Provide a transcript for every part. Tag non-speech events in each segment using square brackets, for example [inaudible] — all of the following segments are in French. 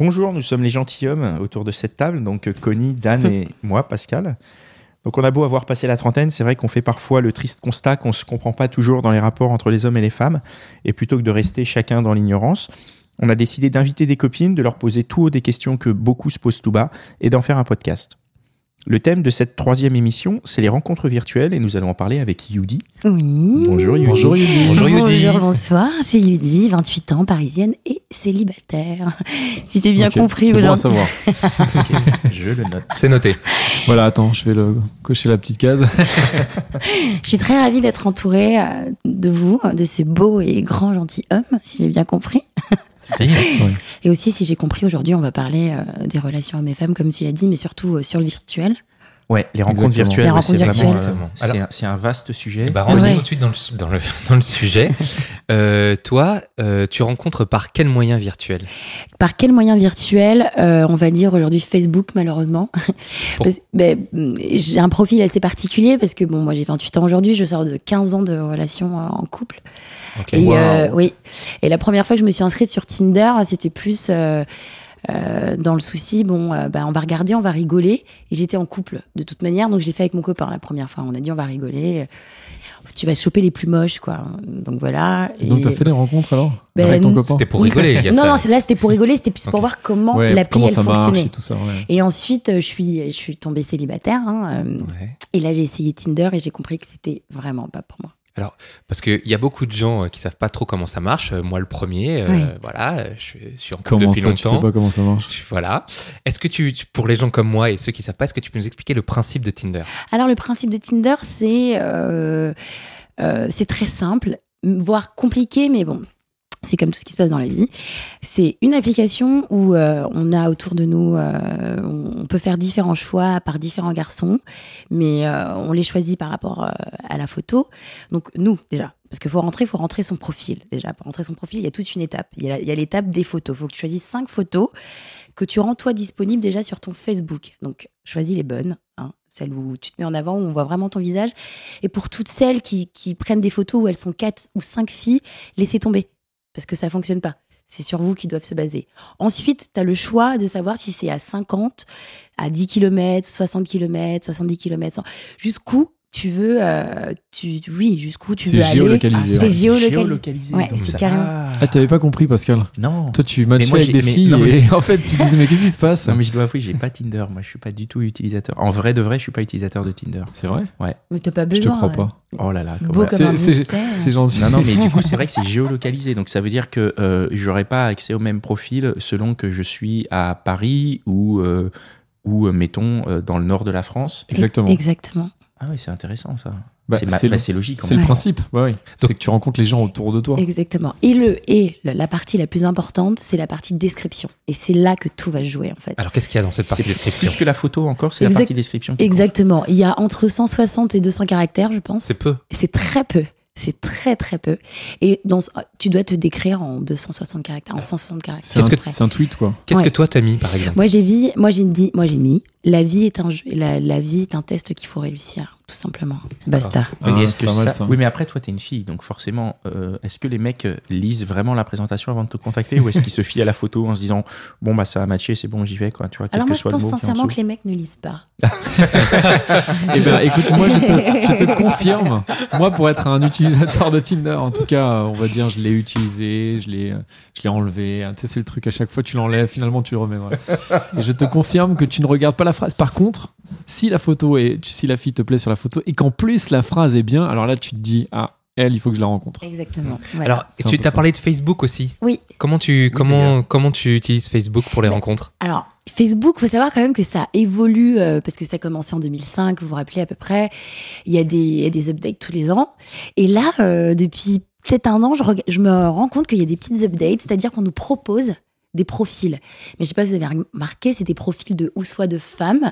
Bonjour, nous sommes les gentilshommes autour de cette table, donc Connie, Dan et [laughs] moi, Pascal. Donc on a beau avoir passé la trentaine, c'est vrai qu'on fait parfois le triste constat qu'on ne se comprend pas toujours dans les rapports entre les hommes et les femmes, et plutôt que de rester chacun dans l'ignorance, on a décidé d'inviter des copines, de leur poser tout haut des questions que beaucoup se posent tout bas, et d'en faire un podcast. Le thème de cette troisième émission, c'est les rencontres virtuelles, et nous allons en parler avec Yudi. Oui. Bonjour Yudi. Bonjour Yudi. Bonjour Yudi. Bonjour, bonsoir, c'est Yudi, 28 ans, parisienne et célibataire. Si j'ai bien Ok, compris C'est bon à aujourd'hui. savoir. Je le note. C'est noté. Voilà, attends, je vais le cocher la petite case. [laughs] Je suis très ravie d'être entourée euh, de vous, de ces beaux et grands gentilshommes, si j'ai bien compris. Et aussi, si j'ai compris, aujourd'hui, on va parler euh, des relations hommes et femmes, comme tu l'as dit, mais surtout euh, sur le virtuel. Ouais, les rencontres Exactement. virtuelles, ouais, c'est rencontres vraiment, virtuelles. euh, c'est Alors- un- c'est un, vaste sujet. Rentrons Ouais. tout de suite dans le, dans le, [laughs] dans le sujet. Euh, toi, euh, tu rencontres par quel moyen virtuel? Par quel moyen virtuel Euh, On va dire aujourd'hui Facebook, malheureusement. Ben, j'ai un profil assez particulier parce que bon, moi j'ai 28 ans aujourd'hui, je sors de 15 ans de relation en couple. Ok. Et, Wow. euh, oui. Et la première fois que je me suis inscrite sur Tinder, c'était plus euh, euh, dans le souci, bon, euh, bah, on va regarder, on va rigoler. Et j'étais en couple de toute manière, donc je l'ai fait avec mon copain la première fois. On a dit, on va rigoler. Tu vas choper les plus moches, quoi. Donc voilà. Et donc, t'as fait des rencontres alors Ben, Avec ton copain C'était pour rigoler. il y a [laughs] non, ça. non, là c'était pour rigoler, c'était plus pour voir comment Ouais, l'appli elle fonctionnait. et tout ça. ouais. Et ensuite, euh, je suis, je suis tombée célibataire. hein, euh, Ouais. Et là, j'ai essayé Tinder et j'ai compris que c'était vraiment pas pour moi. Parce qu'il y a beaucoup de gens euh, qui savent pas trop comment ça marche. Euh, Moi, le premier, euh, voilà, je suis en couple Comment depuis ça, tu sais longtemps. pas comment ça marche? Je- Voilà. Est-ce que tu, tu- pour les gens comme moi et ceux qui savent pas, est-ce que tu peux nous expliquer le principe de Tinder? Alors, le principe de Tinder, c'est euh, euh, c'est très simple, voire compliqué, mais bon. C'est comme tout ce qui se passe dans la vie. C'est une application où euh, on a autour de nous, euh, on peut faire différents choix par différents garçons, mais euh, on les choisit par rapport à la photo. Donc nous déjà, parce qu'il faut rentrer, il faut rentrer son profil déjà. Pour rentrer son profil, il y a toute une étape. Il y a, il y a l'étape des photos. Il faut que tu choisisses cinq photos que tu rends toi disponible déjà sur ton Facebook. Donc choisis les bonnes, hein, celles où tu te mets en avant, où on voit vraiment ton visage. Et pour toutes celles qui, qui prennent des photos où elles sont quatre ou cinq filles, laissez tomber. Parce que ça fonctionne pas. C'est sur vous qui doivent se baser. Ensuite, tu as le choix de savoir si c'est à 50, à 10 km, 60 km, 70 km, jusqu'où tu veux, euh, tu, oui, jusqu'où tu veux aller. géolocalisé, Ah, c'est ouais. géolocalisé. Géolocalisé, Ouais, donc c'est ça- carrément- Ah. Ah, t'avais pas compris, Pascal Non. Toi, tu matchais moi, avec des mais- filles non, mais- et [laughs] en fait, tu disais, mais qu'est-ce qui se passe Non, mais je dois avouer, j'ai pas Tinder. Moi, je suis pas du tout utilisateur. En vrai de vrai, je suis pas utilisateur de Tinder. C'est vrai Mais t'as pas Je besoin. te crois ouais. pas. Oh là là. Beau comment- comme un C'est- gentil. Non, non, mais du coup, c'est [laughs] vrai que c'est géolocalisé. Donc, ça veut dire que euh, j'aurais pas accès au même profil selon que je suis à Paris ou, euh, ou euh, mettons, euh, dans le nord de la France. Exactement. Exactement. Ah oui, c'est intéressant ça. Bah, c'est ma- c'est bah, logique. en C'est le principe. Ouais, ouais. C'est que tu rencontres les gens autour de toi. Exactement. Et, le, et le- la partie la plus importante, c'est la partie description. Et c'est là que tout va jouer, en fait. Alors, qu'est-ce qu'il y a dans cette partie C'est description plus que la photo encore, c'est la partie description. compte. Exactement. Il y a entre 160 et 200 caractères, je pense. C'est peu. C'est très peu. C'est très, très peu. Et dans, ce- tu dois te décrire en 260 caractères, en 160 caractères. C'est un, un tweet, quoi. Qu'est-ce Ouais. que toi t'as mis, par exemple Moi, j'ai dit, moi, j'ai dit, moi, j'ai mis, la vie est un jeu, la, la vie est un test qu'il faut réussir, tout simplement. Basta. Oui, mais Ah, que ça- ça. Oui, mais après, toi, t'es une fille, donc forcément, euh, est-ce que les mecs euh, lisent vraiment la présentation avant de te contacter ou est-ce qu'ils se fient à la photo en se disant bon bah ça a matché, c'est bon, j'y vais quoi, tu vois, quel Alors que moi, je soit pense le mot qui est en sincèrement que les mecs ne lisent pas. [laughs] Eh ben, écoute, moi, je te, je te confirme. Moi, pour être un utilisateur de Tinder, en tout cas, on va dire, je l'ai utilisé, je l'ai, je l'ai enlevé. Tu sais, c'est le truc, à chaque fois, tu l'enlèves, finalement, tu le remets. ouais. Et je te confirme que tu ne regardes pas la phrase. Par contre, si la photo est, si la fille te plaît sur la photo et qu'en plus la phrase est bien, alors là, tu te dis, ah, elle, il faut que je la rencontre. Exactement. Voilà. Alors, tu ça. parlé de Facebook aussi. oui. Comment tu, comment, comment tu utilises Facebook pour les Mais- rencontres? Alors, Facebook, faut savoir quand même que ça évolue euh, parce que ça a commencé en 2005, vous vous rappelez à peu près. Il y a des, il y a des updates tous les ans. Et là, euh, depuis peut-être un an, je, je me rends compte qu'il y a des petites updates, c'est-à-dire qu'on nous propose des profils. Mais je sais pas si vous avez remarqué, c'est des profils de ou soit de femmes,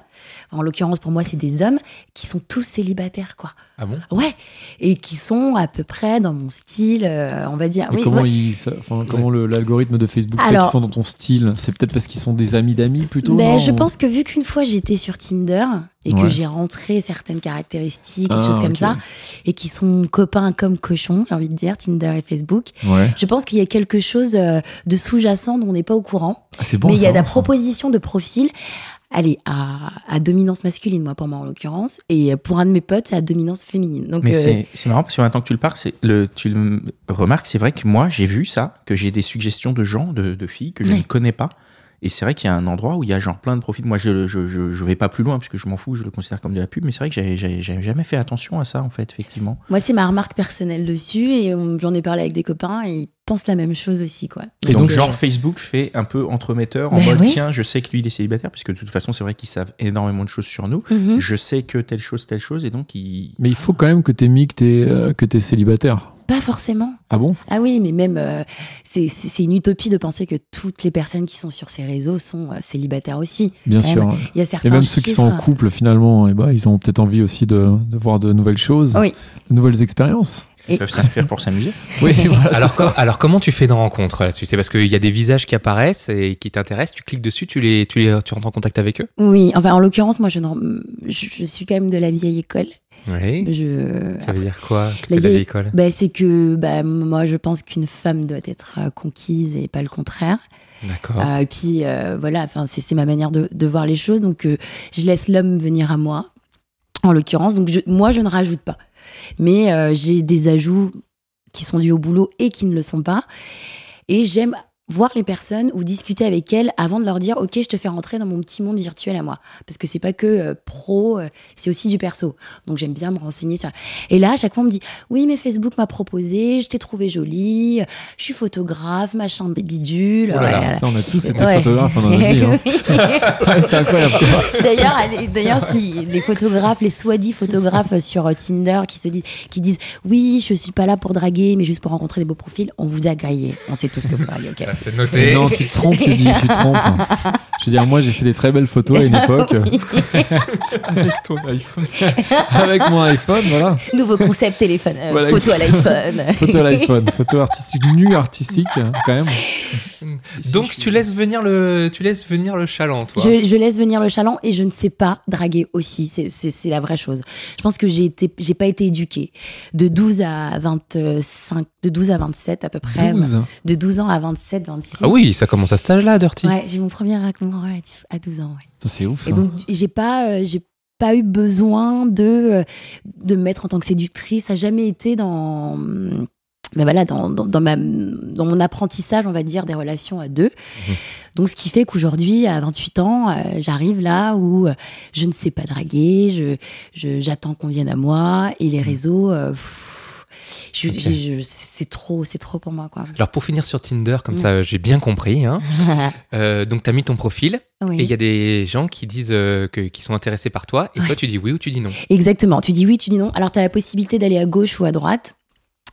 en l'occurrence pour moi c'est des hommes, qui sont tous célibataires, quoi. Ah bon? Ouais, et qui sont à peu près dans mon style, euh, on va dire. Mais oui, comment, ouais. enfin, comment l'algorithme de Facebook sait qu'ils sont dans ton style? C'est peut-être parce qu'ils sont des amis d'amis plutôt Ben, non je pense que vu qu'une fois j'étais sur Tinder et que j'ai rentré certaines caractéristiques, des Ah, choses comme ça, et qui sont copains comme cochons, j'ai envie de dire, Tinder et Facebook, Ouais. je pense qu'il y a quelque chose euh, de sous-jacent dont on n'est pas au courant. Ah, bon. Mais il y a ça, des ça. propositions de profil. Allez, à, à dominance masculine, moi, pour moi, en l'occurrence. Et pour un de mes potes, c'est à dominance féminine. Donc, Mais euh, c'est- marrant parce que maintenant que tu le parles, le, tu le remarques, c'est vrai que moi j'ai vu ça, que j'ai des suggestions de gens, de, de filles que je Ouais. ne connais pas. Et c'est vrai qu'il y a un endroit où il y a genre plein de profils. Moi je, je, je, je vais pas plus loin parce que je m'en fous, je le considère comme de la pub. Mais c'est vrai que j'avais- j'avais j'avais jamais fait attention à ça en fait, effectivement. moi, c'est ma remarque personnelle dessus. Et on- j'en ai parlé avec des copains et ils pensent la même chose aussi, quoi. Et donc, donc, genre euh, Facebook fait un peu entremetteur en Ben mode oui. tiens, je sais que lui il est célibataire puisque de toute façon c'est vrai qu'ils savent énormément de choses sur nous. mhm. Je sais que telle chose, telle chose et donc ils. Mais il faut quand même que t'aies mis que t'es euh, que t'es célibataire. Pas forcément. Ah bon? Ah oui, mais même, euh, c'est une utopie de penser que toutes les personnes qui sont sur ces réseaux sont euh, célibataires aussi. Bien sûr. même, Il y a certains Et même ceux qui sont en couple, finalement, eh ben, ils ont peut-être envie aussi de, de voir de nouvelles choses, Oui. de nouvelles expériences. Ils Et- peuvent s'inscrire pour s'amuser. [laughs] Oui, voilà, alors, ça. co- alors, comment tu fais une rencontre là-dessus? C'est parce qu'il y a des visages qui apparaissent et qui t'intéressent, tu cliques dessus, tu, les, tu, les, tu rentres en contact avec eux? Oui, enfin, en l'occurrence, moi, je, ne- je, je suis quand même de la vieille école. Oui. Je, Ça veut dire quoi La vieille- école bah, c'est que bah, moi, je pense qu'une femme doit être euh, conquise et pas le contraire. D'accord. Euh, et puis, euh, voilà, c'est ma manière de, de voir les choses. Donc, euh, je laisse l'homme venir à moi, en l'occurrence. Donc, je- moi, je ne rajoute pas. Mais j'ai des ajouts qui sont dus au boulot et qui ne le sont pas. Et j'aime voir les personnes ou discuter avec elles avant de leur dire ok je te fais rentrer dans mon petit monde virtuel à moi parce que c'est pas que euh, pro euh, c'est aussi du perso donc j'aime bien me renseigner sur et là à chaque fois on me dit oui mais Facebook m'a proposé je t'ai trouvé jolie je suis photographe machin bidule Oh là là. Ouais, Putain, on a tous été Ouais. photographes [laughs] notre vie. hein. [laughs] Ouais, c'est incroyable. D'ailleurs, d'ailleurs, si les photographes, les soi-dit photographes sur euh, Tinder qui se disent, qui disent, oui, je suis pas là pour draguer, mais juste pour rencontrer des beaux profils, on vous a grillé. On sait tout ce que vous draguez, ok. C'est noté. Non, tu te trompes, tu dis, tu te trompes. Je veux dire, moi, j'ai fait des très belles photos à une [laughs] époque Avec ton iPhone. [laughs] avec mon iPhone, voilà. Nouveau concept téléphone, euh, Voilà, photo à l'iPhone. [laughs] Photo à l'iPhone, photo artistique, nu artistique, hein, quand même. Donc tu laisses venir le, tu laisses venir le chaland, toi. Je, je laisse venir le chaland et je ne sais pas draguer aussi. C'est la vraie chose. Je pense que j'ai été, j'ai pas été éduquée. De 12 à 25, de 12 à 27 à peu près. 12. De 12 ans à 27, 26. Ah oui, ça commence à cet âge-là, Dirty. Ouais, j'ai mon premier ouais, à 12 ans. ouais. C'est ouf, ça. Et donc, j'ai pas, euh, j'ai pas eu besoin de, euh, de me mettre en tant que séductrice. Ça n'a jamais été dans. Ben voilà, dans, dans, dans ma, dans mon apprentissage, on va dire, des relations à deux. Donc, ce qui fait qu'aujourd'hui, à 28 ans, euh, j'arrive là où je ne sais pas draguer, je, je- j'attends qu'on vienne à moi, et les réseaux, euh, pff, c'est trop, c'est trop pour moi, quoi. Alors pour finir sur Tinder, comme Mm. ça j'ai bien compris. Hein. [laughs] Euh, donc tu as mis ton profil Oui. et il y a des gens qui disent euh, que, qui sont intéressés par toi et toi tu dis oui ou tu dis non. Exactement. Tu dis oui, tu dis non. Alors, tu as la possibilité d'aller à gauche ou à droite.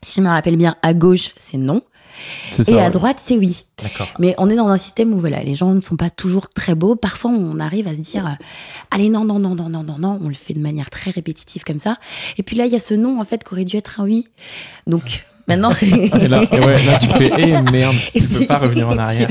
Si je me rappelle bien, à gauche, c'est non. Ça. Et ouais. à droite, c'est oui. Mais on est dans un système où voilà, les gens ne sont pas toujours très beaux. Parfois, on arrive à se dire, euh, allez, non, non, non, non, non, non, non. On le fait de manière très répétitive comme ça. Et puis là, il y a ce non, en fait, qui aurait dû être un oui. Donc, maintenant. Et là, et ouais, là, tu fais, eh merde. Tu peux [laughs] pas revenir en arrière.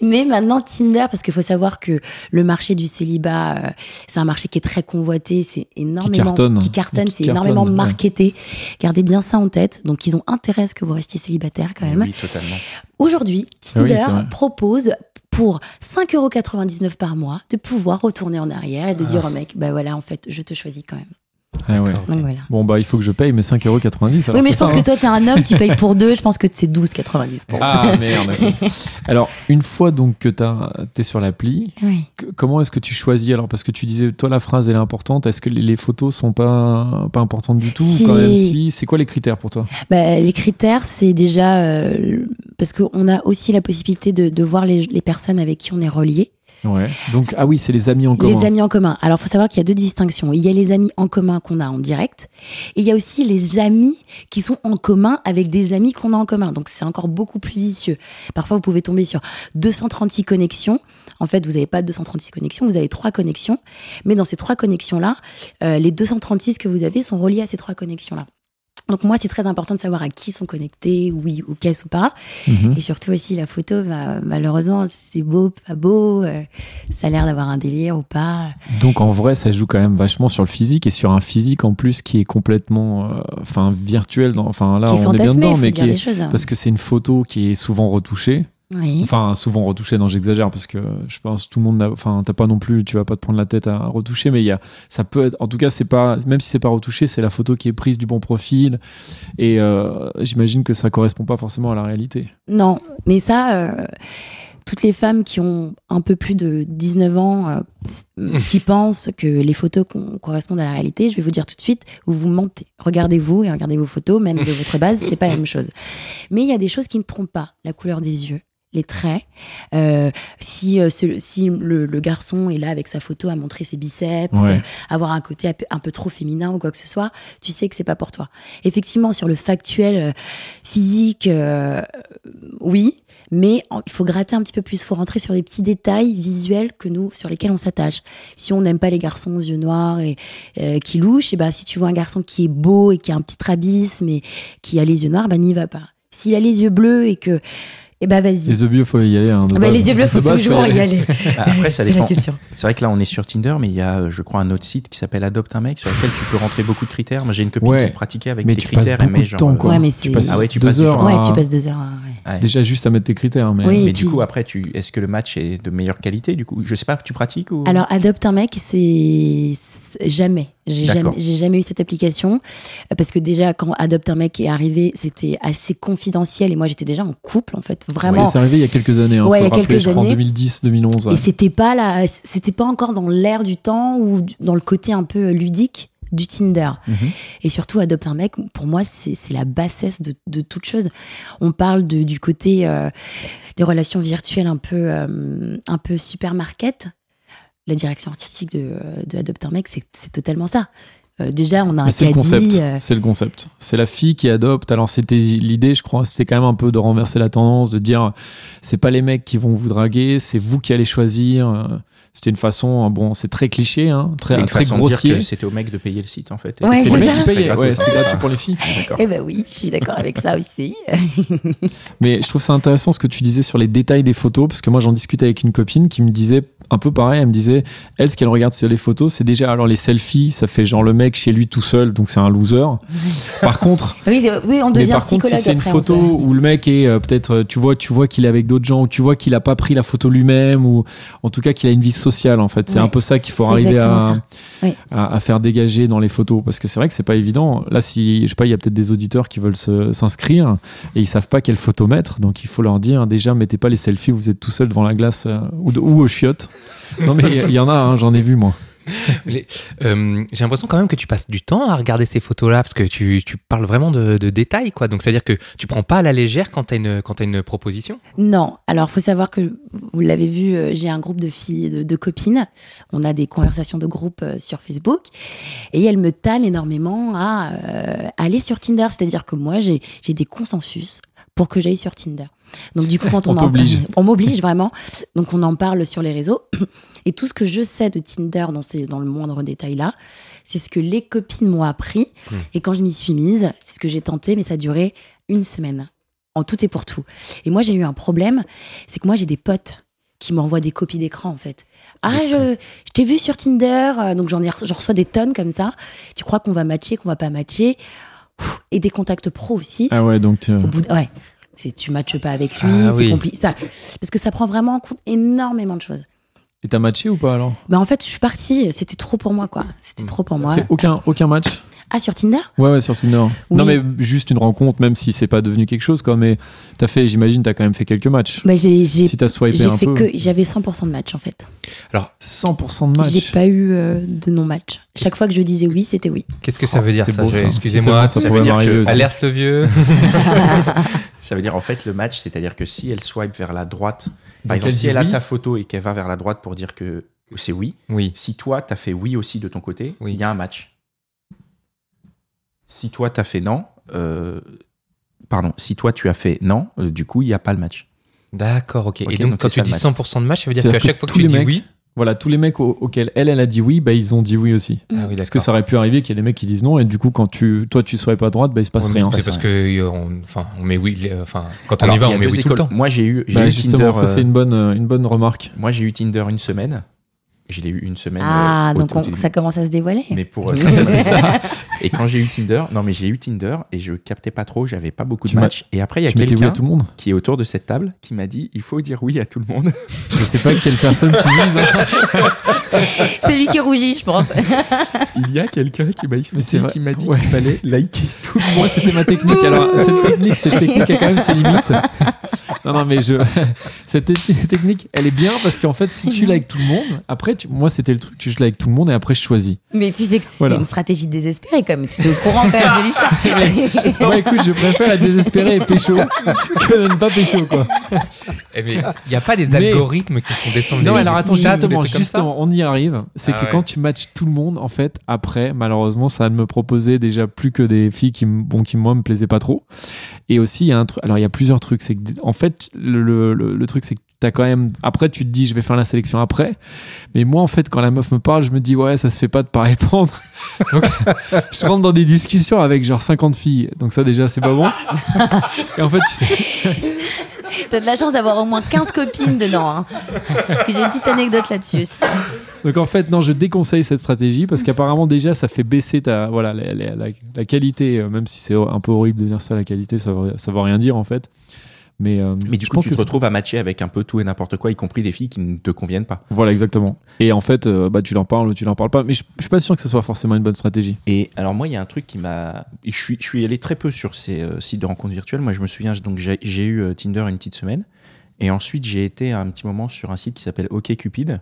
Mais maintenant, Tinder, parce qu'il faut savoir que le marché du célibat, euh, c'est un marché qui est très convoité, c'est énormément. cartonne. Qui cartonne, Qui c'est cartonne, énormément ouais. marketé. Gardez bien ça en tête. Donc, ils ont intérêt à ce que vous restiez célibataire quand même. Oui, totalement. Aujourd'hui, Ah oui, Tinder c'est propose pour 5,99€ par mois de pouvoir retourner en arrière et de dire au mec, bah voilà, en fait, je te choisis quand même. Ah ouais. Donc voilà. Bon, bah, il faut que je paye mes 5,90€. alors Oui, mais je pense ça, que hein. toi, t'es un homme, tu payes pour deux, je pense que c'est 12,90 pour Ah merde. [laughs] Alors, une fois donc que t'as- t'es sur l'appli, Oui. comment est-ce que tu choisis alors? Parce que tu disais, toi, la phrase, elle est importante. Est-ce que les, photos sont pas, pas importantes du tout Si. Quand même, si. C'est quoi les critères pour toi? Bah, les critères, c'est déjà euh, parce qu'on a aussi la possibilité de, de voir les, les personnes avec qui on est relié. Ouais. Donc, ah oui, c'est les amis en commun. Les amis en commun. Alors, faut savoir qu'il y a deux distinctions. Il y a les amis en commun qu'on a en direct, et il y a aussi les amis qui sont en commun avec des amis qu'on a en commun. Donc, c'est encore beaucoup plus vicieux. Parfois, vous pouvez tomber sur 236 connexions. En fait, vous n'avez pas 236 connexions, vous avez trois connexions. Mais dans ces trois connexions-là, euh, les 236 que vous avez sont reliés à ces trois connexions-là. Donc moi, c'est très important de savoir à qui sont connectés, oui ou qu'est-ce ou pas. Mhm. Et surtout aussi la photo, bah, malheureusement, c'est beau, pas beau, euh, ça a l'air d'avoir un délire ou pas. Donc en vrai, ça joue quand même vachement sur le physique et sur un physique en plus qui est complètement, euh, enfin virtuel. Enfin là, on est bien dedans, mais qui est choses. hein. parce que c'est une photo qui est souvent retouchée. Oui. Enfin, souvent retouchée, non, j'exagère parce que je pense tout le monde n'a, enfin, t'as pas non plus, tu vas pas te prendre la tête à retoucher, mais il y a, ça peut être, en tout cas, c'est pas, même si c'est pas retouché, c'est la photo qui est prise du bon profil et euh, j'imagine que ça correspond pas forcément à la réalité. Non, mais ça, euh, toutes les femmes qui ont un peu plus de 19 ans, euh, qui pensent que les photos correspondent à la réalité, je vais vous dire tout de suite, vous vous mentez. Regardez-vous et regardez vos photos, même de [laughs] votre base, c'est pas la même chose. Mais il y a des choses qui ne trompent pas. La couleur des yeux, les traits. Euh, si euh, ce- si le, le garçon est là avec sa photo à montrer ses biceps, Ouais. avoir un côté un peu, un peu trop féminin ou quoi que ce soit, tu sais que c'est pas pour toi. Effectivement, sur le factuel euh, physique, oui, mais il faut gratter un petit peu plus. Il faut rentrer sur des petits détails visuels que nous, sur lesquels on s'attache. Si on n'aime pas les garçons aux yeux noirs et qui louchent, et ben si tu vois un garçon qui est beau et qui a un petit trabisme et qui a les yeux noirs, ben n'y va pas. S'il a les yeux bleus et que, et ben vas-y. Les yeux bleus, faut y aller. hein, Ah bah, les yeux bleus, faut toujours y aller. [laughs] Après, [laughs] ça dépend. C'est vrai que là, on est sur Tinder, mais il y a, je crois, un autre site qui s'appelle Adopte un mec sur lequel tu peux rentrer beaucoup de critères. Moi, j'ai une copine Ouais. qui pratiquait avec Mais des tu passes critères. beaucoup mais de genre, temps, euh, quoi. Ouais, mais tu c'est- passes Ah ouais, tu deux passes heures. temps. Ouais, tu passes deux heures. ouais. ouais. Déjà juste à mettre tes critères, mais. Oui. Mais du coup, après, tu, est-ce que le match est de meilleure qualité Du coup, je sais pas, tu pratiques ou? Alors, adopte un mec, c'est c'est- jamais. J'ai jamais, j'ai jamais eu cette application parce que déjà quand adopte un mec est arrivé, c'était assez confidentiel et moi j'étais déjà en couple en fait, vraiment. Ouais, c'est arrivé il y a quelques années. Hein, Ouais, il y a rappeler, quelques crois, en années. 2010, 2011. ouais. Et c'était pas là, c'était pas encore dans l'air du temps ou dans le côté un peu ludique du Tinder. Mhm. Et surtout, adopte un mec, pour moi, c'est la bassesse de, de toute chose. On parle de- du côté euh, des relations virtuelles un peu, euh, un peu supermarket. La direction artistique de, de Adopte un mec, c'est totalement ça. Euh, déjà, on a un C'est le concept. euh, C'est le concept. C'est la fille qui adopte. Alors c'était l'idée, je crois, c'était quand même un peu de renverser la tendance, de dire c'est pas les mecs qui vont vous draguer, c'est vous qui allez choisir. C'était une façon, bon, c'est très cliché, hein, très, C'était une très façon de dire grossier. c'était au mec de payer le site en fait. Ouais, C'est mecs ça. qui gratos, Ouais, c'est gratuit pour les filles. Eh ben oui, je suis d'accord avec ça aussi. [laughs] Mais je trouve ça intéressant ce que tu disais sur les détails des photos, parce que moi j'en discutais avec une copine qui me disait un peu pareil, elle me disait, elle, ce qu'elle regarde sur les photos, c'est déjà, alors les selfies, ça fait genre le mec chez lui tout seul, donc c'est un loser. Par contre, [laughs] Oui, c'est- oui, on mais devient par contre, si c'est une photo où le mec est euh, peut-être, euh, tu vois, tu vois qu'il est avec d'autres gens, ou tu vois qu'il a pas pris la photo lui-même, ou en tout cas qu'il a une vie sociale, en fait. C'est Ouais. un peu ça qu'il faut arriver à. Oui. à, à faire dégager dans les photos, parce que c'est vrai que c'est pas évident. Là, si, je sais pas, il y a peut-être des auditeurs qui veulent s'inscrire et ils savent pas quelle photo mettre, donc il faut leur dire déjà, mettez pas les selfies où vous êtes tout seul devant la glace euh, ou, de- ou aux chiottes. Non mais il y en a, hein, j'en ai vu moi. Euh, J'ai l'impression quand même que tu passes du temps à regarder ces photos-là parce que tu, tu parles vraiment de, de détails, quoi. Donc, c'est-à-dire que tu prends pas à la légère quand tu as une, quand t'as une proposition. Non, alors faut savoir que vous l'avez vu, euh, j'ai un groupe de filles, de, de copines. On a des conversations de groupe euh, sur Facebook et elles me tannent énormément à euh, aller sur Tinder. C'est-à-dire que moi, j'ai j'ai des consensus pour que j'aille sur Tinder. Donc du coup, quand [laughs] on, On t'oblige. on m'oblige vraiment. Donc on en parle sur les réseaux. Et tout ce que je sais de Tinder dans, ces, dans le moindre détail là, c'est ce que les copines m'ont appris. Hmm. Et quand je m'y suis mise, c'est ce que j'ai tenté, mais ça a duré une semaine. En tout et pour tout. Et moi, j'ai eu un problème, c'est que moi, j'ai des potes qui m'envoient des copies d'écran, en fait. Ah, je, je t'ai vu sur Tinder, euh, donc j'en reçois des tonnes comme ça. Tu crois qu'on va matcher, qu'on va pas matcher? Et des contacts pro aussi. Ah ouais, donc Au bout de- ouais. C'est, tu matches pas avec lui, Ah c'est oui. compliqué. Ça, parce que ça prend vraiment en compte énormément de choses. et t'as matché ou pas alors? Ben, en fait, je suis partie, c'était trop pour moi, quoi. C'était Hmm. trop pour moi. Fait aucun aucun match? Ah, sur Tinder? Ouais, ouais, sur Tinder. Oui. Non, mais juste une rencontre, même si c'est pas devenu quelque chose, quoi. Mais t'as fait, j'imagine, t'as quand même fait quelques matchs. bah, J'ai j'ai- Si t'as swipé j'ai un fait peu. que. J'avais 100% de match en fait. 100% de J'ai match. pas eu euh, de non-match. Chaque fois que je disais oui, c'était oui. Qu'est-ce que ça Oh, veut dire c'est ça beau, ça. Excusez-moi, Si ça veut dire m'arriver que aussi. alerte le vieux. [laughs] Ça veut dire en fait le match, c'est-à-dire que si elle swipe vers la droite, Donc, par exemple, si elle a oui. ta photo et qu'elle va vers la droite pour dire que c'est oui, Oui. si toi t'as fait oui aussi de ton côté, il Oui. y a un match. Si toi t'as fait non, euh, pardon, si toi tu as fait non, euh, du coup il n'y a pas le match. D'accord, ok. Ok, Et donc, donc quand tu dis le match. 100% de match, ça veut dire qu'à chaque que fois que tu dis mecs- oui. Voilà, tous les mecs au- auxquels elle, elle a dit oui, bah, ils ont dit oui aussi. Ah oui, Parce que ça aurait pu arriver qu'il y ait des mecs qui disent non, et du coup, quand tu, toi, tu swipes à droite, bah, il se passe Ouais, rien. C'est parce que, euh, on, enfin, on met oui. Enfin, quand on Alors, y va, y on met oui tout le écoles. temps. Moi j'ai eu, Bah, eu justement, Tinder. ça, c'est une bonne, une bonne remarque. Moi j'ai eu Tinder une semaine. Je l'ai eu une semaine. Ah, euh, donc on- ça commence à se dévoiler. Mais pour euh, [laughs] [laughs] C'est ça. et quand j'ai eu Tinder, non mais j'ai eu Tinder et je captais pas trop, j'avais pas beaucoup de Tu matchs. Et après il y a oui quelqu'un à tout le monde. qui est autour de cette table qui m'a dit il faut dire oui à tout le monde. [laughs] Je sais pas quelle personne tu vises. hein. C'est lui qui rougit, je pense. il y a quelqu'un qui m'a expliqué, qui m'a dit Ouais. qu'il fallait liker tout. Moi, c'était ma technique. Alors, cette technique, cette technique a quand même ses limites. Non, non, mais je, [laughs] cette te- technique, elle est bien parce qu'en fait, si tu likes tout le monde, après, tu- moi, c'était le truc, tu je like tout le monde et après, je choisis. Mais tu sais que c'est Voilà. une stratégie désespérée, quand même. Tu es au courant quand même de l'histoire. Moi, écoute, je préfère la désespérer et pécho que de ne pas pécho, quoi. Eh, mais il n'y a pas des Mais- algorithmes qui font descendre Non, les alors attends, justement, comme justement, on y arrive. C'est Ah que ouais. quand tu matches tout le monde, en fait, après, malheureusement, ça ne me proposait déjà plus que des filles qui, bon, qui moi, me plaisaient pas trop. Et aussi, il y a un truc. Alors, il y a plusieurs trucs. C'est que, en fait, le, le, le- le truc, c'est que t'as quand même. Après, tu te dis, je vais faire la sélection après. Mais moi, en fait, quand la meuf me parle, je me dis, ouais, ça se fait pas de pas répondre. [laughs] Donc, je rentre dans des discussions avec genre 50 filles. Donc, ça, déjà, c'est pas bon. Et en fait, tu sais. [laughs] T'as de la chance d'avoir au moins 15 copines dedans. Hein. Parce que j'ai une petite anecdote là-dessus aussi. Donc en fait, non, je déconseille cette stratégie parce qu'apparemment déjà, ça fait baisser ta, voilà, la, la- la- la qualité, euh, même si c'est un peu horrible de dire ça, la qualité, ça ça veut rien dire en fait. Mais, euh, Mais du je coup, pense tu que te retrouves à matcher avec un peu tout et n'importe quoi, y compris des filles qui ne te conviennent pas. Voilà, exactement. Et en fait, euh, bah, tu leur parles ou tu leur parles pas. Mais je, je suis pas sûr que ce soit forcément une bonne stratégie. Et alors moi, il y a un truc qui m'a... Je suis, je suis allé très peu sur ces euh, sites de rencontres virtuelles. Moi, je me souviens, donc j'ai eu euh, Tinder une petite semaine. Et ensuite, j'ai été un petit moment sur un site qui s'appelle OkCupid.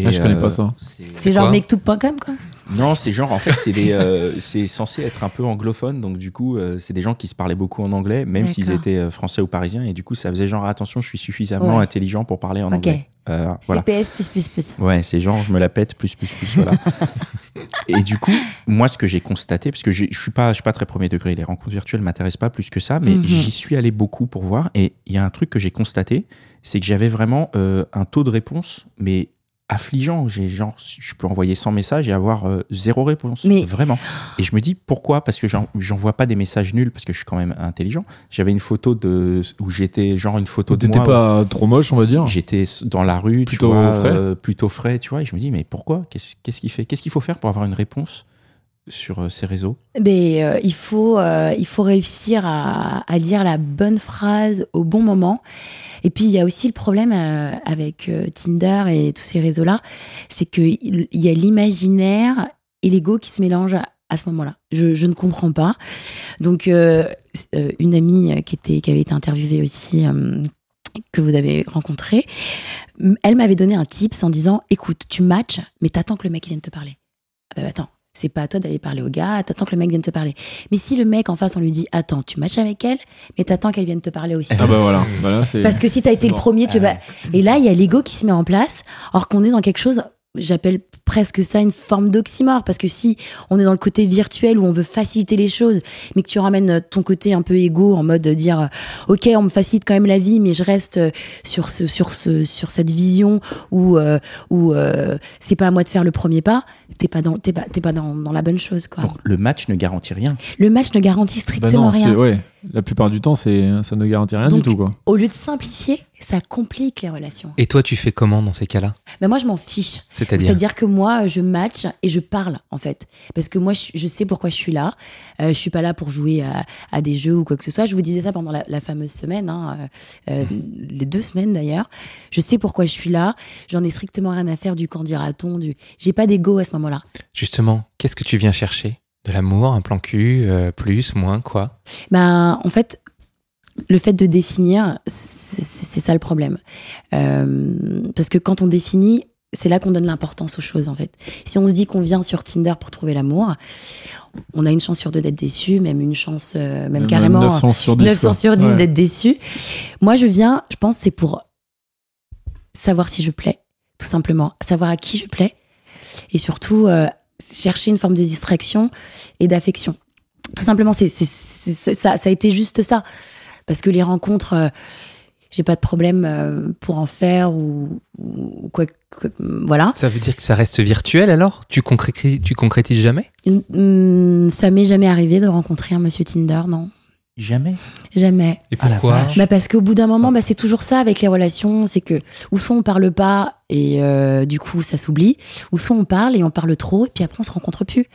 Et, Ah, je connais pas ça. C'est genre quoi maketoub.com, quoi. Non, c'est genre, en fait, c'est euh, c'est censé être un peu anglophone, donc du coup, euh, c'est des gens qui se parlaient beaucoup en anglais, même s'ils étaient euh, français ou parisiens, et du coup, ça faisait genre, attention, je suis suffisamment Ouais. intelligent pour parler en anglais. Euh, voilà. CPS, plus, plus, plus. Ouais, c'est genre, je me la pète, plus, plus, plus, voilà. [laughs] et du coup, moi, ce que j'ai constaté, parce que je suis pas, je suis pas très premier degré, les rencontres virtuelles m'intéressent pas plus que ça, mais Mhm. j'y suis allé beaucoup pour voir, et il y a un truc que j'ai constaté, c'est que j'avais vraiment euh, un taux de réponse, mais affligeant. J'ai genre, je peux envoyer 100 messages et avoir euh, zéro réponse. Mais- Vraiment. Et je me dis pourquoi? Parce que j'en- j'envoie pas des messages nuls parce que je suis quand même intelligent. J'avais une photo de où j'étais genre une photo de moi. pas trop moche, on va dire? J'étais dans la rue, tu Plutôt vois, frais? euh, plutôt frais, tu vois. Et je me dis mais pourquoi? Qu'est-ce qu'est-ce qu'il fait? Qu'est-ce qu'il faut faire pour avoir une réponse sur euh, ces réseaux? Mais euh, il, faut, euh, il faut réussir à, à dire la bonne phrase au bon moment. Et puis, il y a aussi le problème euh, avec euh, Tinder et tous ces réseaux-là, c'est qu'il il y a l'imaginaire et l'ego qui se mélangent à, ce moment-là. Je, je ne comprends pas. Donc, euh, euh, une amie euh, qui, était, qui avait été interviewée aussi, euh, que vous avez rencontrée, elle m'avait donné un tips en disant, écoute, tu matches, mais t'attends que le mec vienne te parler. Bah attends, c'est pas à toi d'aller parler au gars, t'attends que le mec vienne te parler. Mais si le mec en face, on lui dit Attends, tu matches avec elle, mais t'attends qu'elle vienne te parler aussi. Ah bah voilà. voilà c'est- Parce que si t'as été le premier, tu vas. Et là, il y a l'ego qui se met en place, alors qu'on est dans quelque chose. J'appelle presque ça une forme d'oxymore parce que si on est dans le côté virtuel où on veut faciliter les choses, mais que tu ramènes euh, ton côté un peu égo en mode de dire euh, ok on me facilite quand même la vie mais je reste euh, sur ce sur ce sur cette vision où euh, où euh, c'est pas à moi de faire le premier pas, t'es pas dans t'es pas t'es pas dans, dans la bonne chose quoi. Donc le match ne garantit rien. Le match ne garantit Bah strictement non, rien. ouais. La plupart du temps, c'est ça ne garantit rien Donc, du tout quoi. Au lieu de simplifier, ça complique les relations. Et toi, tu fais comment dans ces cas-là? Mais moi, je m'en fiche. C'est-à-dire? C'est-à-dire que moi, je match et je parle, en fait. Parce que moi, je, je sais pourquoi je suis là. Euh, je suis pas là pour jouer à, à des jeux ou quoi que ce soit. Je vous disais ça pendant la, la fameuse semaine, hein, euh, euh, les deux semaines d'ailleurs. Je sais pourquoi je suis là. J'en ai strictement rien à faire du candidaton. Du... J'ai pas d'ego à ce moment-là. Justement, qu'est-ce que tu viens chercher? De l'amour, un plan cul, euh, plus, moins, quoi Ben, en fait, le fait de définir, c'est ça le problème. Euh, parce que quand on définit, c'est là qu'on donne l'importance aux choses, en fait. Si on se dit qu'on vient sur Tinder pour trouver l'amour, on a une chance sur deux d'être déçu, même une chance, euh, même carrément 900 sur 10. 900 quoi. sur 10 Ouais. d'être déçu. Moi, je viens, je pense, c'est pour savoir si je plais, tout simplement. Savoir à qui je plais. Et surtout, euh, chercher une forme de distraction et d'affection. Tout simplement, c'est, ça, ça a été juste ça. Parce que les rencontres, euh, j'ai pas de problème euh, pour en faire ou, ou quoi, quoi- Voilà. Ça veut dire que ça reste virtuel alors? Tu concrétises, tu concrétises jamais? Hum, ça m'est jamais arrivé de rencontrer un monsieur Tinder, non. Jamais. Jamais. Et Ah pourquoi. Bah parce qu'au bout d'un moment, bah c'est toujours ça avec les relations, c'est que ou soit on parle pas et euh, du coup ça s'oublie, ou soit on parle et on parle trop et puis après on se rencontre plus.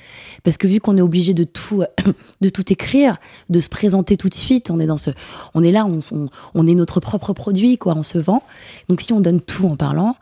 Parce que vu qu'on est obligé de tout, [coughs] de tout écrire, de se présenter tout de suite, on est dans ce, on est là, on, on, on est notre propre produit quoi, on se vend. Donc si on donne tout en parlant,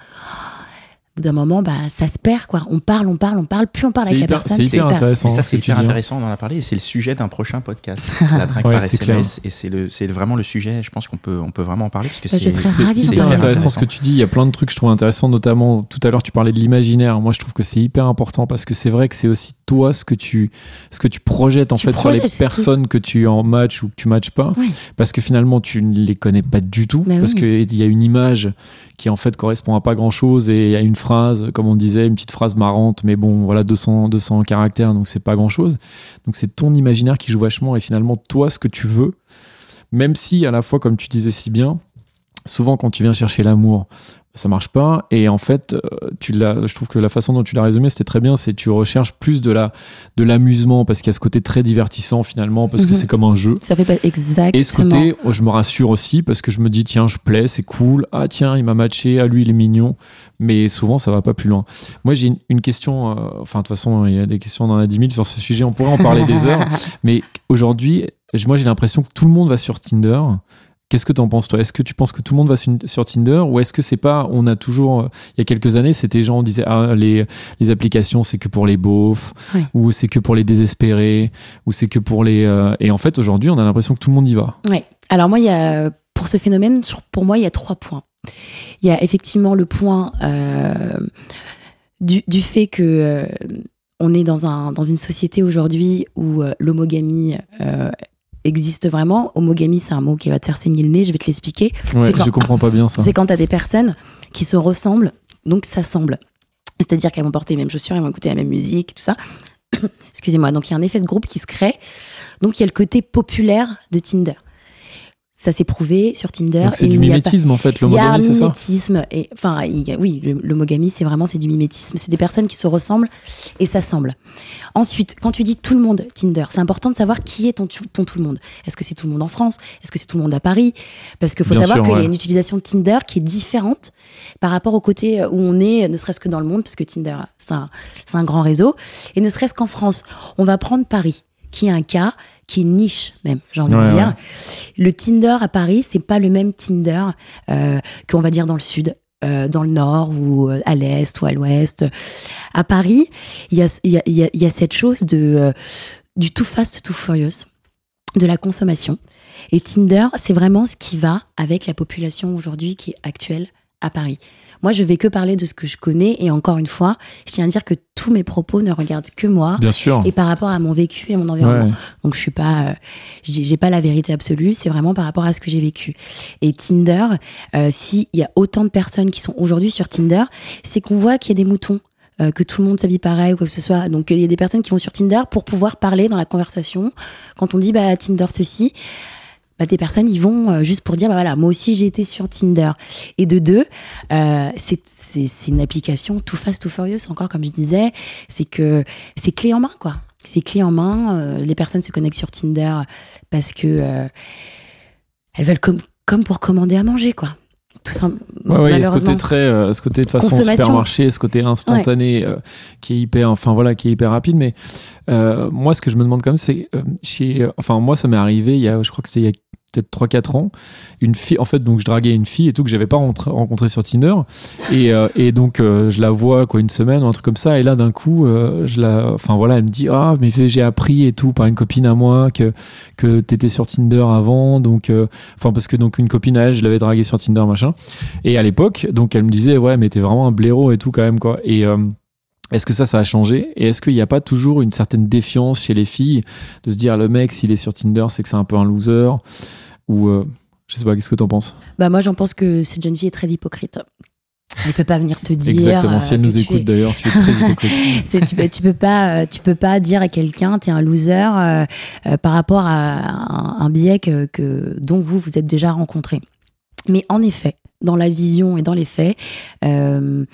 bout d'un moment, bah ça se perd quoi. On parle, on parle, on parle, plus on parle avec la hyper, personne. c'est hyper intéressant. Mais ça, ce c'est que tu hyper hein. intéressant, on en a parlé, et c'est le sujet d'un prochain podcast, [laughs] la drague Ouais, par c'est SMS, et c'est le, c'est vraiment le sujet, je pense qu'on peut, on peut vraiment en parler, parce que Bah, c'est hyper parler. intéressant ce que tu dis. Il y a plein de trucs que je trouve intéressants, notamment tout à l'heure tu parlais de l'imaginaire. Moi, je trouve que c'est hyper important parce que c'est vrai que c'est aussi toi ce que tu ce que tu projettes en Tu fait sur les personnes que tu en match ou que tu matches pas, Oui. parce que finalement tu ne les connais pas du tout, Mais parce qu'il y a une image qui en fait correspond à pas grand chose et il y a une phrase, comme on disait, une petite phrase marrante, mais bon, voilà 200 200 caractères, donc c'est pas grand chose. Donc c'est ton imaginaire qui joue vachement et finalement toi ce que tu veux, même si à la fois comme tu disais si bien, souvent quand tu viens chercher l'amour, ça marche pas. Et en fait euh, tu l'as je trouve que la façon dont tu l'as résumé c'était très bien. C'est tu recherches plus de la de l'amusement parce qu'il y a ce côté très divertissant finalement parce que Mhm. c'est comme un jeu. Ça fait pas exactement. et ce côté oh, je me rassure aussi parce que je me dis tiens je plais c'est cool. Ah tiens il m'a matché. Ah lui il est mignon. Mais souvent ça va pas plus loin. Moi j'ai une, une question euh, enfin de toute façon il y a des questions dans la 10 000 sur ce sujet. On pourrait en parler des heures. [laughs] Mais aujourd'hui, moi j'ai l'impression que tout le monde va sur Tinder. Qu'est-ce que tu en penses toi? Est-ce que tu penses que tout le monde va sur Tinder ou est-ce que c'est pas on a toujours euh, il y a quelques années c'était gens on disait ah les les applications c'est que pour les beaufs ou c'est que pour les désespérés ou c'est que pour les euh, et en fait aujourd'hui on a l'impression que tout le monde y va. Ouais. Alors moi, il y a, pour ce phénomène, pour moi, il y a trois points. Il y a effectivement le point euh, du, du fait que euh, on est dans, un, dans une société aujourd'hui où euh, l'homogamie euh, existe vraiment. Homogamie, c'est un mot qui va te faire saigner le nez, je vais te l'expliquer. Ouais, C'est quand- je comprends pas bien ça. C'est quand tu as des personnes qui se ressemblent, donc s'assemblent. C'est-à-dire qu'elles vont porter les mêmes chaussures, elles vont écouter la même musique, tout ça. [coughs] Excusez-moi. Donc il y a un effet de groupe qui se crée. Donc il y a le côté populaire de Tinder. Ça s'est prouvé sur Tinder. C'est du mimétisme en fait il y a un l'homogamie c'est ça mimétisme et enfin il oui le- l'homogamie c'est vraiment c'est du mimétisme. C'est des personnes qui se ressemblent et s'assemblent ensuite quand tu dis tout le monde Tinder c'est important de savoir qui est ton, tout le monde. Est-ce que c'est tout le monde en France? Est-ce que c'est tout le monde à Paris? Parce qu'il faut Bien savoir qu'il y a une utilisation de Tinder qui est différente par rapport au côté où on est ne serait-ce que dans le monde parce que Tinder c'est un, c'est un grand réseau. Et ne serait-ce qu'en France on va prendre Paris qui est un cas qui est niche même j'ai envie Ouais, de dire ouais. le Tinder à Paris, c'est pas le même Tinder euh, qu'on va dire dans le sud, euh, dans le nord ou euh, à l'est ou à l'ouest. À Paris, il y a, il y, a, il y a- il y a cette chose de euh, du too fast, too furious, de la consommation. Et Tinder, c'est vraiment ce qui va avec la population aujourd'hui qui est actuelle à Paris. Moi, je vais que parler de ce que je connais et encore une fois, je tiens à dire que tous mes propos ne regardent que moi Bien sûr. et par rapport à mon vécu et mon environnement. Ouais. Donc je suis pas, euh, j'ai j'ai pas la vérité absolue. C'est vraiment par rapport à ce que j'ai vécu. Et Tinder, euh, s'il y a autant de personnes qui sont aujourd'hui sur Tinder, c'est qu'on voit qu'il y a des moutons. euh, que tout le monde s'habille pareil ou quoi que ce soit. Donc il y a des personnes qui vont sur Tinder pour pouvoir parler dans la conversation. Quand on dit bah Tinder ceci, bah, des personnes ils vont euh, juste pour dire bah voilà moi aussi j'ai été sur Tinder. Et de deux, euh, c'est une application tout fast tout furious encore comme je disais. C'est que c'est clé en main quoi. C'est clé en main. euh, les personnes se connectent sur Tinder parce que elles veulent comme pour commander à manger quoi. Tout simple. Ouais, ouais, il y a ce côté très, euh, ce côté de façon supermarché, ce côté instantané euh, qui est hyper, enfin voilà, qui est hyper rapide. Mais euh, moi, ce que je me demande quand même, c'est, chez, enfin moi, ça m'est arrivé. Il y a, je crois que c'était il y a peut-être 3-4 ans, une fille, en fait, donc je draguais une fille et tout que j'avais pas rentré- rencontré sur Tinder. Et, euh, et donc, euh, je la vois, quoi, une semaine un truc comme ça. Et là, d'un coup, euh, je la, enfin voilà, elle me dit, ah, mais j'ai appris et tout par une copine à moi que, que t'étais sur Tinder avant. Donc, enfin, parce que donc une copine à elle, je l'avais draguée sur Tinder, machin. Et à l'époque, donc, elle me disait, ouais, mais t'es vraiment un blaireau et tout quand même, quoi. Et, est-ce que ça, ça a changé? Et est-ce qu'il n'y a pas toujours une certaine défiance chez les filles de se dire le mec, s'il est sur Tinder, c'est que c'est un peu un loser? Ou euh, je sais pas, qu'est-ce que t'en penses? Bah moi j'en pense que cette jeune fille est très hypocrite. Elle peut pas venir te dire. Exactement, si elle euh, nous écoute es- d'ailleurs, tu es très hypocrite. [laughs] Tu, peux, tu peux pas, euh, tu peux pas dire à quelqu'un t'es un loser euh, euh, par rapport à un, un biais que, que- dont vous vous êtes déjà rencontré. Mais en effet, dans la vision et dans les faits, euh,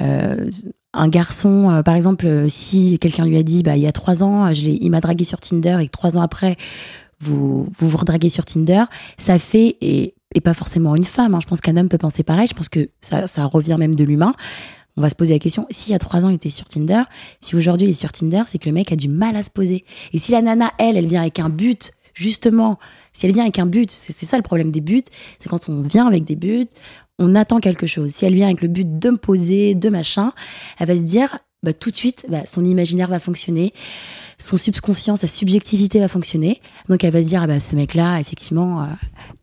euh, un garçon, euh, par exemple, euh, si quelqu'un lui a dit, bah il y a trois ans, je il m'a dragué sur Tinder et que trois ans après vous vous, redraguez sur Tinder, ça fait et, pas forcément une femme. hein, je pense qu'un homme peut penser pareil. Je pense que ça, ça revient même de l'humain. On va se poser la question, s'il y a trois ans il était sur Tinder, si aujourd'hui il est sur Tinder, c'est que le mec a du mal à se poser. Et si la nana, elle, elle vient avec un but, justement, si elle vient avec un but, c'est ça le problème des buts, c'est quand on vient avec des buts, on attend quelque chose. Si elle vient avec le but de me poser, de machin, elle va se dire, bah, tout de suite, bah, son imaginaire va fonctionner, son subconscient, sa subjectivité va fonctionner. Donc elle va se dire, ah bah, ce mec-là, effectivement, euh,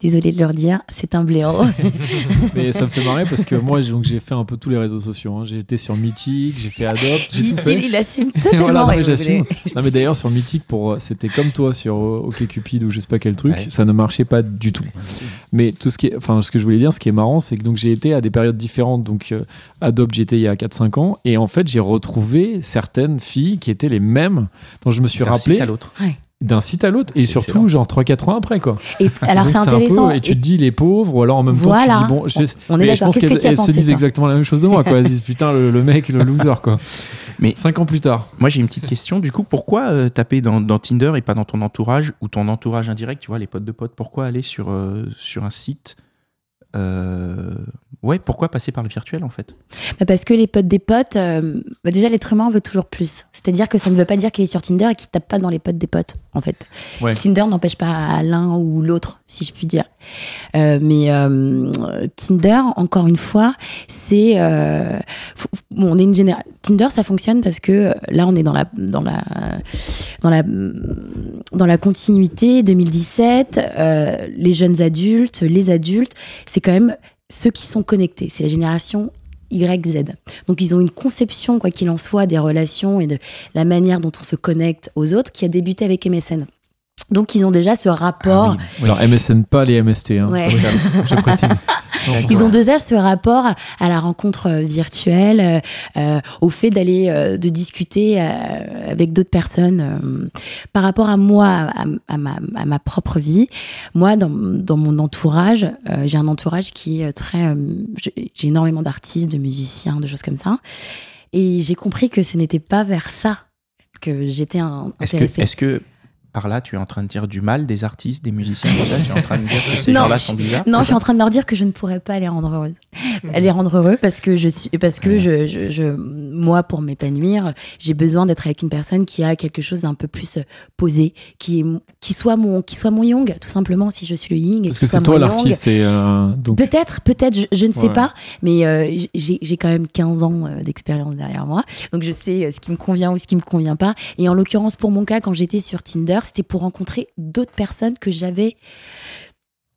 désolé de leur dire, c'est un blaireau. [laughs] Mais ça me fait marrer parce que moi, j'ai- donc, j'ai fait un peu tous les réseaux sociaux. hein. J'ai été sur Mythique, j'ai fait Adopt, j'ai tout fait. Il assume totalement. voilà, non, mais vous j'assume. voulez- Non mais d'ailleurs sur Mythique pour c'était comme toi sur euh, OkCupid ou je sais pas quel truc, Ouais. ça ne marchait pas du tout. Mais tout ce qui est enfin ce que je voulais dire ce qui est marrant c'est que donc j'ai été à des périodes différentes donc euh, Adopt j'étais il y a 4 5 ans et en fait j'ai retrouvé certaines filles qui étaient les mêmes dont je me suis D'un rappelé site à l'autre. d'un site à l'autre et surtout excellent. genre 3 4 ans après quoi. Et alors c'est intéressant. peu- et tu te dis les pauvres ou alors en même temps Voilà. tu te dis bon je, On est mais je d'accord. pense qu'elles se disent exactement la même chose de moi quoi. Elles se disent putain le, le mec le loser quoi. [laughs] Mais- 5 ans plus tard. Moi, j'ai une petite question. Du coup, pourquoi euh, taper dans, dans Tinder et pas dans ton entourage ou ton entourage indirect, tu vois, les potes de potes Pourquoi aller sur, euh, sur un site euh, Ouais, pourquoi passer par le virtuel en fait? Bah, Parce que les potes des potes, euh, bah déjà l'être humain veut toujours plus. C'est-à-dire que ça ne veut pas dire qu'il est sur Tinder et qu'il tape pas dans les potes des potes, en fait. Ouais. Tinder n'empêche pas l'un ou l'autre, si je puis dire. Euh, mais euh, Tinder, encore une fois, c'est euh, bon, on est une génération. Tinder, ça fonctionne parce que là, on est dans la dans la dans la dans la continuité 2017. euh, les jeunes adultes, les adultes, c'est quand même ceux qui sont connectés. C'est la génération YZ. Donc ils ont une conception, quoi qu'il en soit, des relations et de la manière dont on se connecte aux autres qui a débuté avec MSN. Donc ils ont déjà ce rapport. Alors MSN pas les MST hein, Ouais. Pascal, je précise. [laughs] Ils ont déjà ce rapport à la rencontre euh, virtuelle, euh, euh, au fait d'aller, euh, de discuter euh, avec d'autres personnes. par rapport à moi, à, à ma, à ma propre vie, moi, dans, dans mon entourage, j'ai un entourage qui est très. j'ai énormément d'artistes, de musiciens, de choses comme ça. Et j'ai compris que ce n'était pas vers ça que j'étais Est-ce intéressée. que, est-ce que par là, tu es en train de dire du mal des artistes, des musiciens tout ça Tu es en train de dire que ces gens-là sont bizarres Non, je suis en train de leur dire que je ne pourrais pas les rendre heureuses. [laughs] les rendre heureux parce que je suis, parce que je, je, je- moi, pour m'épanouir, j'ai besoin d'être avec une personne qui a quelque chose d'un peu plus euh, posé, qui est, qui soit mon, qui soit mon yang, tout simplement, si je suis le yin. Parce que c'est toi l'artiste et euh, donc Peut-être, peut-être, je, je ne sais Ouais. pas, mais euh, j'ai j'ai quand même 15 ans euh, d'expérience derrière moi, donc je sais ce qui me convient ou ce qui me convient pas. Et en l'occurrence, pour mon cas, quand j'étais sur Tinder, c'était pour rencontrer d'autres personnes que j'avais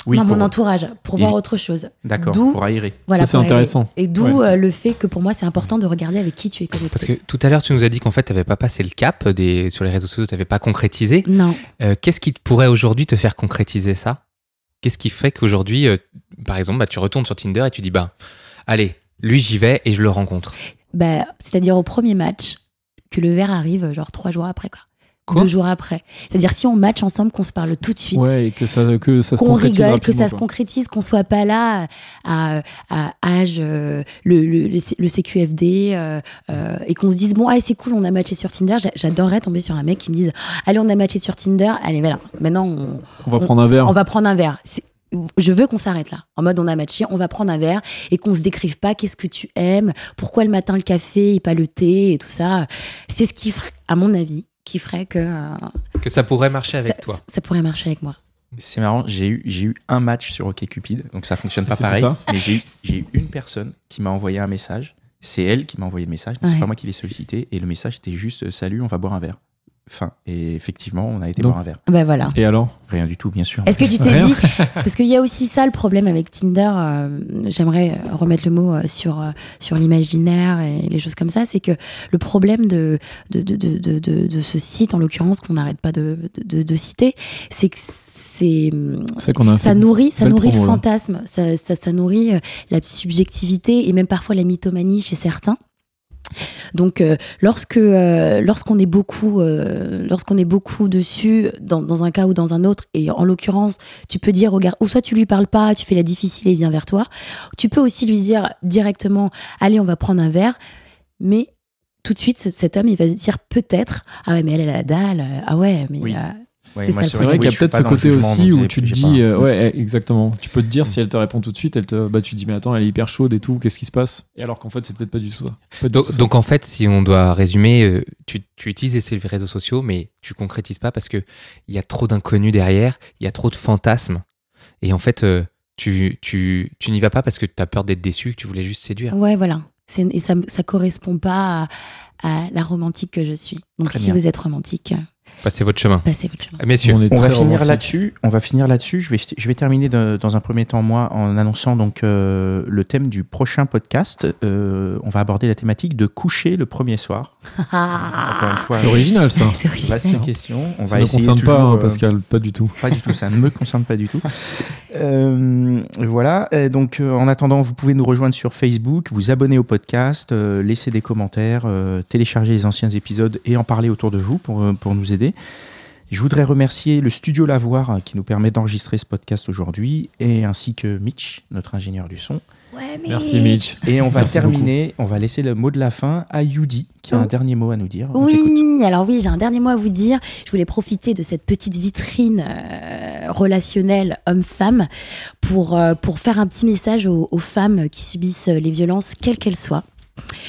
Oui, dans pour- mon entourage, pour Et- voir autre chose. D'accord, D'où- pour aérer. Voilà, c'est intéressant. Et d'où Ouais. euh, le fait que pour moi, c'est important de regarder avec qui tu es connecté. Parce que tout à l'heure, tu nous as dit qu'en fait, tu n'avais pas passé le cap des, sur les réseaux sociaux, tu n'avais pas concrétisé. Non. Euh, Qu'est-ce qui pourrait aujourd'hui te faire concrétiser ça? Qu'est-ce qui fait qu'aujourd'hui, euh, par exemple, bah, tu retournes sur Tinder et tu dis, bah, allez, lui, j'y vais et je le rencontre? Bah, C'est-à-dire au premier match, que le verre arrive genre trois jours après. Quoi. Quoi Deux jours après. C'est-à-dire si on match ensemble, qu'on se parle tout de suite. ouais et que ça que ça se qu'on concrétise rigole, que ça se concrétise, qu'on soit pas là à, à âge, euh, le, le, le, CQFD, euh, euh, et qu'on se dise bon, ah, c'est cool, on a matché sur Tinder. J'a- J'adorerais tomber sur un mec qui me dise allez, on a matché sur Tinder, allez, voilà, maintenant on, On va prendre un verre. on va prendre un verre. C'est- Je veux qu'on s'arrête là. En mode, on a matché, on va prendre un verre et qu'on se décrive pas qu'est-ce que tu aimes, pourquoi le matin le café et pas le thé et tout ça. C'est ce qui ferait, à mon avis, qui ferait que euh, Que ça pourrait marcher avec ça, toi. ça pourrait marcher avec moi. C'est marrant, j'ai eu, j'ai eu un match sur OkCupid, donc ça fonctionne pas C'était pareil. mais j'ai eu, j'ai eu une personne qui m'a envoyé un message. C'est elle qui m'a envoyé le message, donc c'est Ouais. pas moi qui l'ai sollicité. Et le message était juste Salut, on va boire un verre. Fin. Et effectivement, on a été boire un verre. Ben voilà. Et alors? Rien du tout, bien sûr. Est-ce que tu t'es dit [laughs] Parce qu'il y a aussi ça le problème avec Tinder. euh, J'aimerais remettre le mot euh, sur euh, sur l'imaginaire et les choses comme ça. C'est que le problème de de, de, de, de, ce site, en l'occurrence, qu'on n'arrête pas de, de, de citer, c'est que c'est ça nourrit ça nourrit promo, le fantasme. Ça, ça, ça nourrit la subjectivité et même parfois la mythomanie chez certains. Donc, euh, lorsque euh, lorsqu'on est beaucoup euh, lorsqu'on est beaucoup dessus, dans, dans un cas ou dans un autre, et en l'occurrence, tu peux dire gars, ou soit tu lui parles pas, tu fais la difficile et il vient vers toi. Tu peux aussi lui dire directement, allez, on va prendre un verre, mais tout de suite, ce- cet homme, il va se dire peut-être, ah ouais, mais elle, elle a la dalle, ah ouais, mais Oui. Ouais, c'est vrai oui, qu'il y a peut-être ce côté aussi où tu te dis, pas- euh, ouais, exactement. Tu peux te dire si elle te répond tout de suite, elle te, bah tu te dis mais attends, elle est hyper chaude et tout, qu'est-ce qui se passe? Et alors qu'en fait c'est peut-être pas du tout ça. Pas du tout Donc, ça. donc, en fait, si on doit résumer, euh, tu, tu utilises ces réseaux sociaux, mais tu concrétises pas parce que il y a trop d'inconnus derrière, il y a trop de fantasmes, et en fait, euh, tu, tu, tu n'y vas pas parce que tu as peur d'être déçu, que tu voulais juste séduire. Ouais, voilà. Et ça, ça correspond pas à, à la romantique que je suis. Donc, Très si bien. vous êtes romantique, Passez votre chemin. passez votre chemin. Messieurs, On On va finir là-dessus. On va finir là-dessus. Je vais, je vais terminer de- dans un premier temps moi en annonçant donc euh, le thème du prochain podcast. Euh, on va aborder la thématique de coucher le premier soir. [laughs] Une C'est original ça. [laughs] C'est original. vaste question. On Ça va ne essayer concerne pas, toujours, hein, euh, Pascal, pas du tout. Pas du tout, ça ne me concerne pas du tout. [laughs] Euh, voilà, Euh, donc euh, en attendant, vous pouvez nous rejoindre sur Facebook, vous abonner au podcast, euh, laisser des commentaires, euh, télécharger les anciens épisodes et en parler autour de vous pour, pour nous aider. Je voudrais remercier le studio Lavoir euh, qui nous permet d'enregistrer ce podcast aujourd'hui et ainsi que Mitch, notre ingénieur du son. Ouais, Merci Mitch. Et on va Merci terminer, on va laisser le mot de la fin à Yudi qui a un Oh. dernier mot à nous dire. Oui, alors oui, j'ai un dernier mot à vous dire. Je voulais profiter de cette petite vitrine euh, relationnelle homme-femme pour, euh, pour faire un petit message aux, aux femmes qui subissent les violences, quelles qu'elles soient.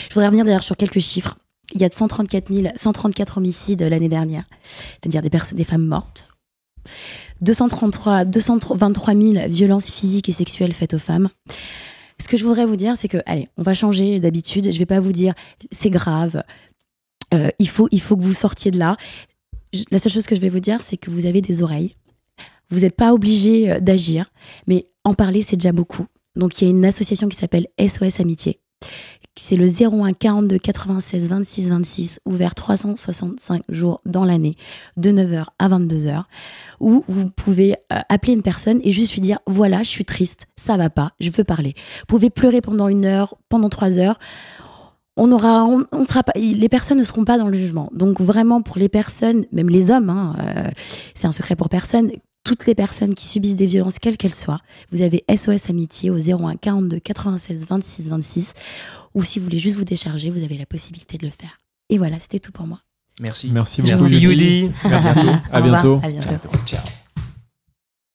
Je voudrais revenir d'ailleurs sur quelques chiffres. Il y a 134, 000, 134 homicides l'année dernière, c'est-à-dire des, femmes mortes. 233, 223 000 violences physiques et sexuelles faites aux femmes. Ce que je voudrais vous dire, c'est que, allez, on va changer d'habitude. Je vais pas vous dire c'est grave, euh, il, faut, il faut que vous sortiez de là. La seule chose que je vais vous dire, c'est que vous avez des oreilles. Vous n'êtes pas obligé euh, d'agir, mais en parler, c'est déjà beaucoup. Donc, il y a une association qui s'appelle SOS Amitié. C'est le 01 42 96 26 26, ouvert 365 jours dans l'année, de 9h à 22h, où vous pouvez euh, appeler une personne et juste lui dire voilà, je suis triste, ça va pas, je veux parler. Vous pouvez pleurer pendant une heure, pendant trois heures on aura, on, sera pas, les personnes ne seront pas dans le jugement. Donc vraiment pour les personnes, même les hommes, hein, euh, c'est un secret pour personne. Toutes les personnes qui subissent des violences, quelles qu'elles soient, vous avez SOS Amitié au 01 42 96 26 26. Ou si vous voulez juste vous décharger, vous avez la possibilité de le faire. Et voilà, c'était tout pour moi. Merci. Merci beaucoup. merci Yudi. Merci. [laughs] Au À revoir, bientôt. À bientôt. Ciao.